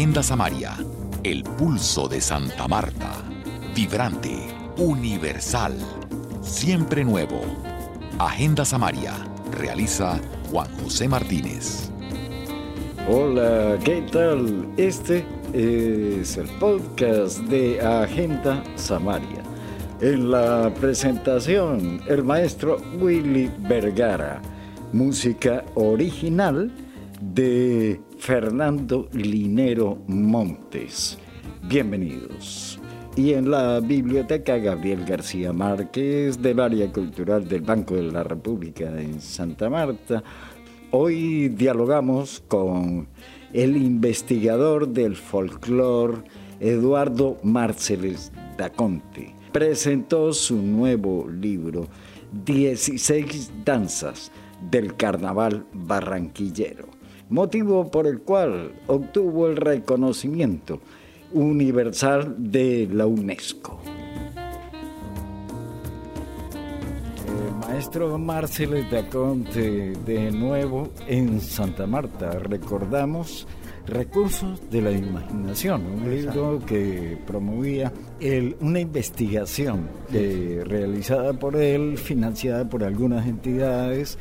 Agenda Samaria, el pulso de Santa Marta. Vibrante, universal, siempre nuevo. Agenda Samaria, realiza Juan José Martínez. Hola, ¿qué tal? Este es el podcast de Agenda Samaria. En la presentación, el maestro Willy Vergara, música original de Fernando Linero Montes. Bienvenidos. Y en la biblioteca Gabriel García Márquez del área cultural del Banco de la República en Santa Marta, hoy dialogamos con el investigador del folclore Eduardo Marceles Daconte. Presentó su nuevo libro, 16 danzas del carnaval barranquillero, motivo por el cual obtuvo el reconocimiento universal de la UNESCO. Maestro Marcelo Daconte, de nuevo en Santa Marta. Recordamos Recursos de la Imaginación, un libro que promovía una investigación realizada por él, financiada por algunas entidades,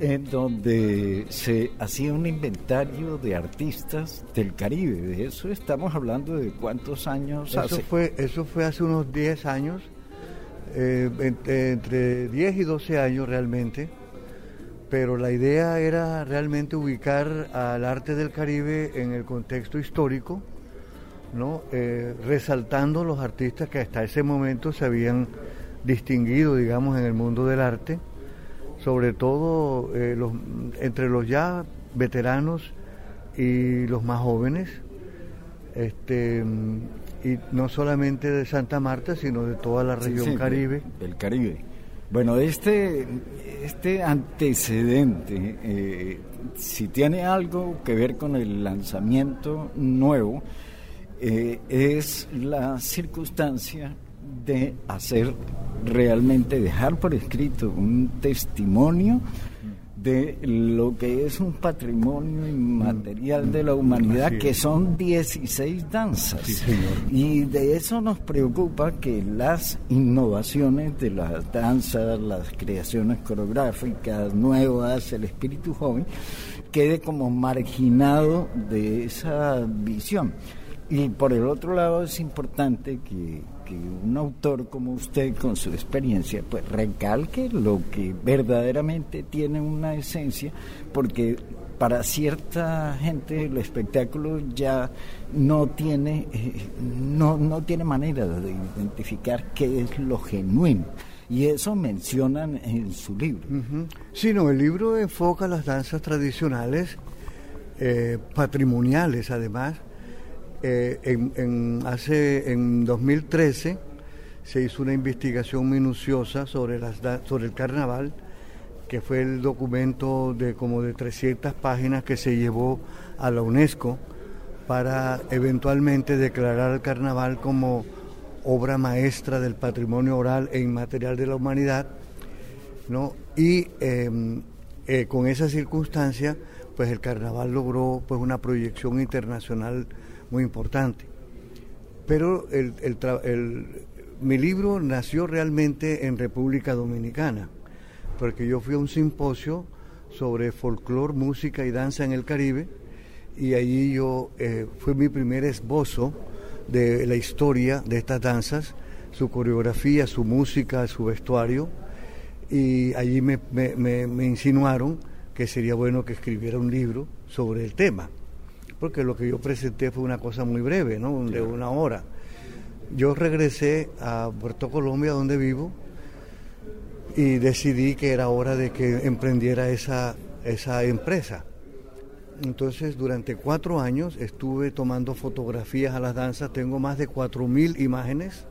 en donde se hacía un inventario de artistas del Caribe. De eso estamos hablando de cuántos años eso hace. Fue, eso fue hace unos 10 años, eh, entre 10 y 12 años realmente pero la idea era realmente ubicar al arte del Caribe en el contexto histórico, ¿no? Eh, resaltando los artistas que hasta ese momento se habían distinguido, digamos, en el mundo del arte, sobre todo eh, los, entre los ya veteranos y los más jóvenes, este, y no solamente de Santa Marta, sino de toda la región Caribe. Del Caribe. Bueno, este, este antecedente, eh, si tiene algo que ver con el lanzamiento nuevo, eh, es la circunstancia de hacer realmente, dejar por escrito un testimonio de lo que es un patrimonio inmaterial de la humanidad, que son 16 danzas. y de eso nos preocupa que las innovaciones de las danzas, las creaciones coreográficas nuevas, el espíritu joven, quede como marginado de esa visión. Y por el otro lado es importante que, un autor como usted, con su experiencia, pues recalque lo que verdaderamente tiene una esencia, porque para cierta gente el espectáculo ya no tiene, eh, no, no tiene manera de identificar qué es lo genuino. Y eso mencionan en su libro. Sí, no, el libro enfoca las danzas tradicionales, eh, patrimoniales además, eh, en, hace, en 2013 se hizo una investigación minuciosa sobre, las, sobre el carnaval, que fue el documento de como de 300 páginas que se llevó a la UNESCO para eventualmente declarar el carnaval como obra maestra del patrimonio oral e inmaterial de la humanidad, ¿no? Y em, eh, con esa circunstancia, pues el carnaval logró pues una proyección internacional muy importante. Pero el, mi libro nació realmente en República Dominicana, porque yo fui a un simposio sobre folclore, música y danza en el Caribe, y allí yo eh, fue mi primer esbozo de la historia de estas danzas, su coreografía, su música, su vestuario, y allí me, me insinuaron que sería bueno que escribiera un libro sobre el tema porque lo que yo presenté fue una cosa muy breve, ¿no? De una hora. Yo regresé a Puerto Colombia, donde vivo, y decidí que era hora de que emprendiera esa, esa empresa. Entonces, durante cuatro años estuve tomando fotografías a las danzas. Tengo más de cuatro mil imágenes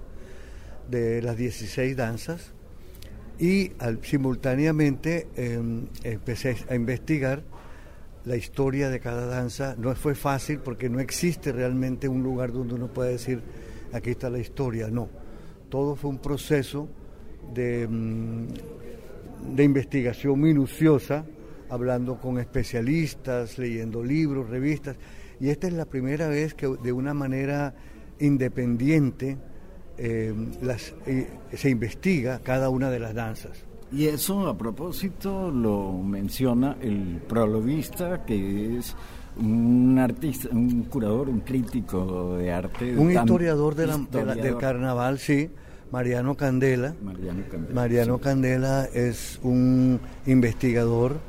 de las 16 danzas. Y simultáneamente em, empecé a investigar la historia de cada danza. No fue fácil porque no existe realmente un lugar donde uno pueda decir, aquí está la historia. No, todo fue un proceso de, mm, de investigación minuciosa, hablando con especialistas, leyendo libros, revistas, Y esta es la primera vez que de una manera independiente eh, eh, se investiga cada una de las danzas. Y eso a propósito lo menciona el prologuista, que es un artista, un curador, un crítico de arte. Un historiador, del carnaval, sí, Mariano Candela. Mariano Candela. Mariano Candela es un investigador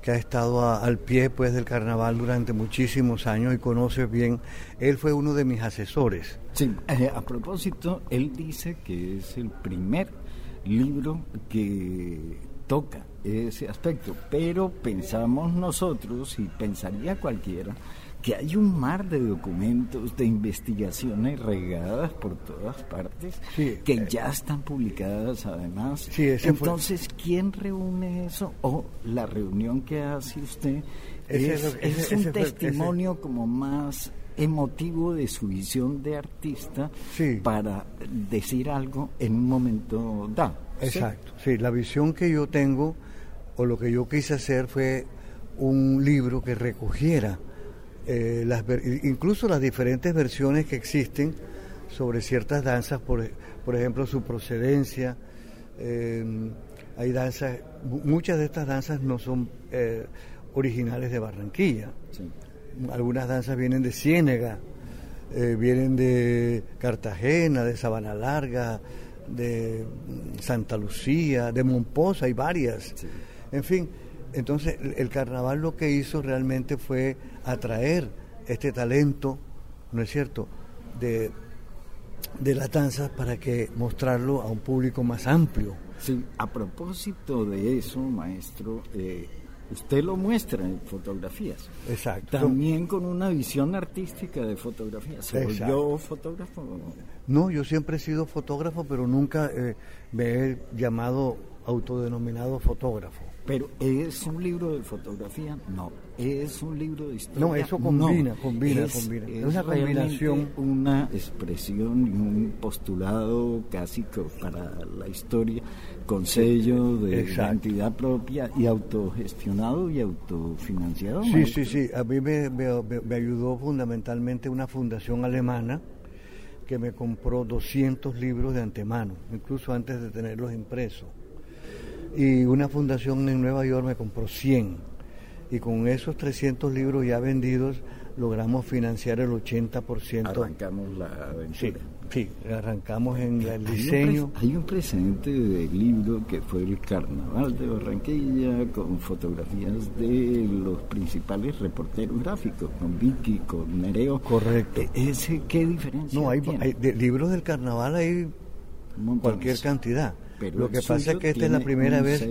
que ha estado al pie pues del carnaval durante muchísimos años y conoce bien. Él fue uno de mis asesores. Sí, eh, a propósito, él dice que es el primer libro que toca ese aspecto, pero pensamos nosotros y pensaría cualquiera que hay un mar de documentos, de investigaciones regadas por todas partes, que eh, ya están publicadas además. Entonces, ¿quién reúne eso? O la reunión que hace usted es, un testimonio como más emotivo de su visión de artista para decir algo en un momento dado. Exacto, sí, la visión que yo tengo o lo que yo quise hacer fue un libro que recogiera eh, las, incluso las diferentes versiones que existen sobre ciertas danzas, por, por ejemplo su procedencia. Eh, hay danzas, muchas de estas danzas no son eh, originales de Barranquilla. Algunas danzas vienen de Ciénega, vienen de Cartagena, de Sabana Larga, de Santa Lucía, de Momposa, hay varias. En fin, entonces el carnaval lo que hizo realmente fue atraer este talento, ¿no es cierto?, de, de la danza para que mostrarlo a un público más amplio. Sí, a propósito de eso, maestro, eh, Usted lo muestra en fotografías. Exacto. También con una visión artística de fotografía. ¿Se volvió fotógrafo? No, yo siempre he sido fotógrafo, pero nunca eh, me he llamado autodenominado fotógrafo. Pero ¿es un libro de fotografía? No. ¿Es un libro de historia? No, eso combina, combina, combina. Es, una combinación. Una expresión y un postulado casi para la historia con sello de identidad propia y autogestionado y autofinanciado. Sí, sí, sí. A mí me, me ayudó fundamentalmente una fundación alemana que me compró 200 libros de antemano, incluso antes de tenerlos impresos y una fundación en Nueva York me compró 100 y con esos 300 libros ya vendidos logramos financiar el 80%. Arrancamos la aventura. Sí, arrancamos en el diseño. Hay un, presente de libro que fue el Carnaval de Barranquilla con fotografías de los principales reporteros gráficos, con Vicky, con Nereo. Correcto. E, ¿Ese qué diferencia No, hay, de libros del Carnaval hay cualquier cantidad. Lo que pasa es que esta es la primera vez,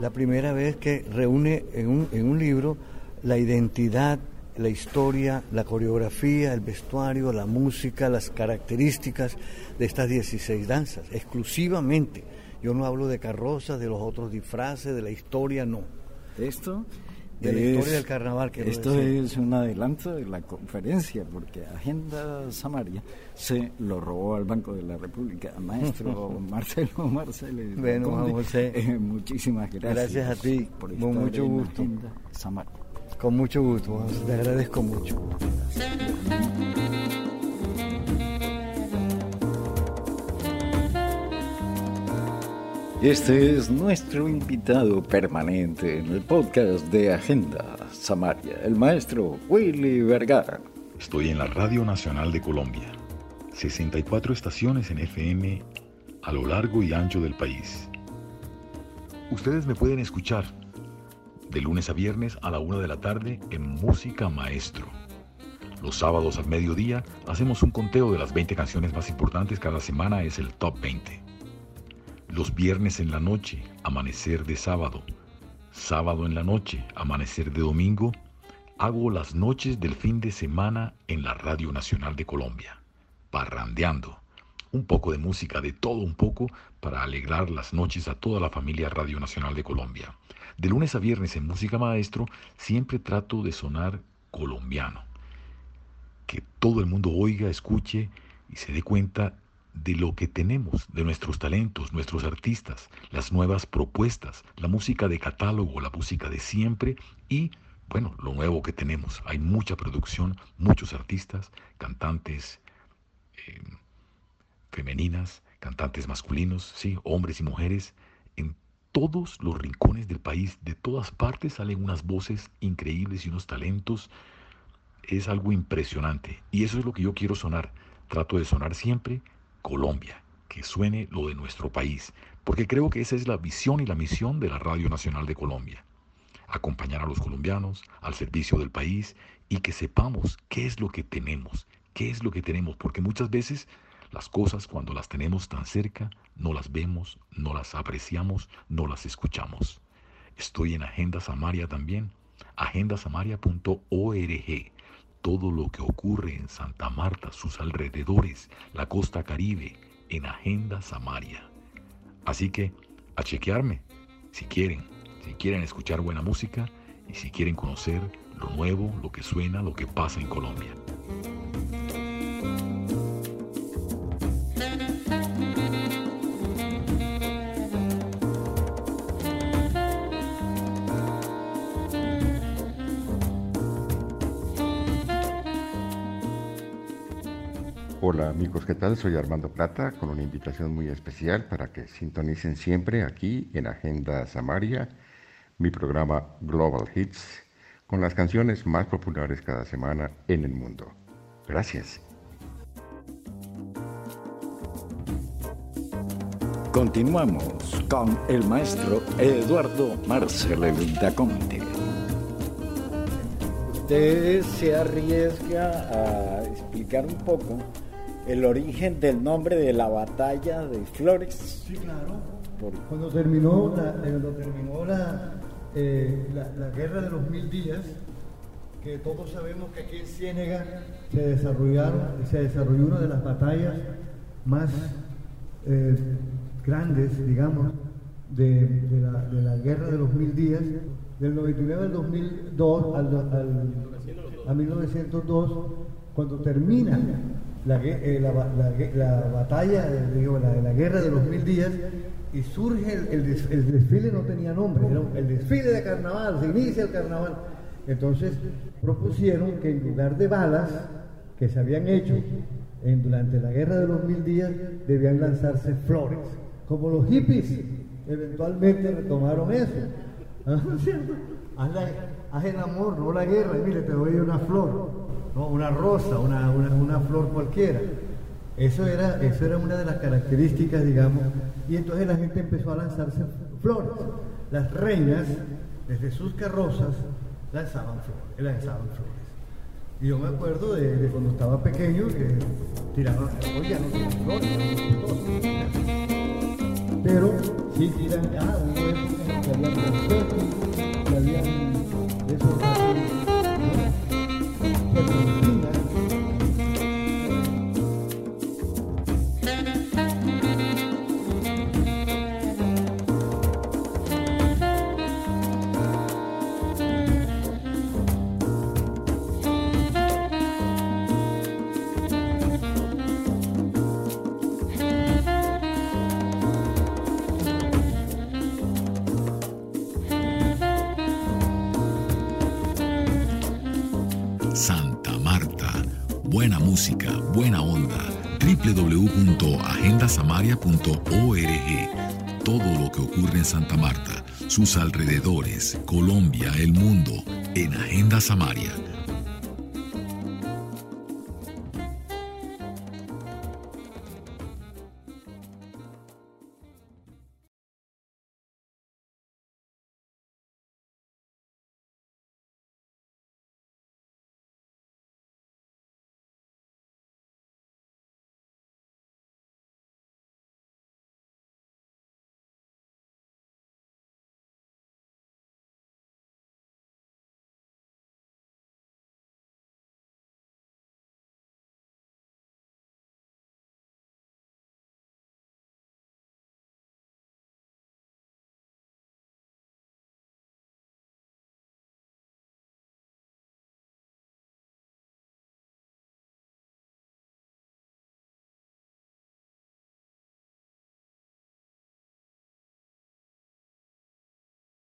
la primera vez que reúne en un, en un libro la identidad, la historia, la coreografía, el vestuario, la música, las características de estas 16 danzas, exclusivamente. Yo no hablo de carrozas, de los otros disfraces, de la historia, no. Esto de la historia del carnaval. que Esto es un adelanto de la conferencia, porque Agenda Samaria se lo robó al Banco de la República. Maestro Marcelo Marcelo. Bueno, eh, muchísimas gracias. Gracias a ti, por con mucho gusto. Samaria. Con mucho gusto, te agradezco mucho. Este es nuestro invitado permanente en el podcast de Agenda Samaria, el maestro Willy Vergara. Estoy en la Radio Nacional de Colombia, 64 estaciones en FM a lo largo y ancho del país. Ustedes me pueden escuchar de lunes a viernes a la una de la tarde en Música Maestro. Los sábados al mediodía hacemos un conteo de las 20 canciones más importantes cada semana, es el Top 20. Los viernes en la noche, amanecer de sábado. Sábado en la noche, amanecer de domingo. Hago las noches del fin de semana en la Radio Nacional de Colombia. Parrandeando. Un poco de música, de todo un poco, para alegrar las noches a toda la familia Radio Nacional de Colombia. De lunes a viernes en Música Maestro siempre trato de sonar colombiano. Que todo el mundo oiga, escuche y se dé cuenta de lo que tenemos, de nuestros talentos, nuestros artistas, las nuevas propuestas, la música de catálogo, la música de siempre y bueno, lo nuevo que tenemos. Hay mucha producción, muchos artistas, cantantes eh, femeninas, cantantes masculinos, sí, hombres y mujeres. En todos los rincones del país, de todas partes salen unas voces increíbles y unos talentos. Es algo impresionante. Y eso es lo que yo quiero sonar. Trato de sonar siempre Colombia, que suene lo de nuestro país, porque creo que esa es la visión y la misión de la Radio Nacional de Colombia acompañar a los colombianos al servicio del país y que sepamos qué es lo que tenemos, qué es lo que tenemos, porque muchas veces las cosas cuando las tenemos tan cerca no las vemos, no las apreciamos, no las escuchamos. Estoy en Agenda Samaria también, agendasamaria.org. Todo lo que ocurre en Santa Marta, sus alrededores, la costa caribe, en Agenda Samaria. Así que, a chequearme, si quieren, si quieren escuchar buena música y si quieren conocer lo nuevo, lo que suena, lo que pasa en Colombia. Hola amigos, ¿qué tal? Soy Armando Plata con una invitación muy especial para que sintonicen siempre aquí en Agenda Samaria mi programa Global Hits con las canciones más populares cada semana en el mundo. Gracias. Continuamos con el maestro Eduardo Marcelo Conte. Usted se arriesga a explicar un poco el origen del nombre de la batalla de Flores. Sí, claro. Cuando terminó la, cuando terminó la, eh, la, guerra de los mil días, que todos sabemos que aquí en Ciénega se desarrollaron, se desarrolló una de las batallas más eh, grandes, digamos, de, la, guerra de los mil días, del 99 al 2002, al, a 1902, cuando termina la, eh, la, batalla, digo, la, guerra de los mil días, y surge el, desfile, no tenía nombre, era el desfile de carnaval, se inicia el carnaval. Entonces propusieron que en lugar de balas que se habían hecho durante la guerra de los mil días, debían lanzarse flores. Como los hippies eventualmente retomaron eso. ¿Ah, haz, el amor, no la guerra, y mire, te doy una flor, no, una rosa, una, una flor cualquiera. Eso era, eso era una de las características, digamos, y entonces la gente empezó a lanzarse flores. Las reinas, desde sus carrozas, lanzaban flores, lanzaban flores. Y yo me acuerdo de, cuando estaba pequeño que tiraban, oye, no tiran flores, pero sí tiran, ah, hubo épocas que habían www.agendasamaria.org. Todo lo que ocurre en Santa Marta, sus alrededores, Colombia, el mundo, en Agenda Samaria.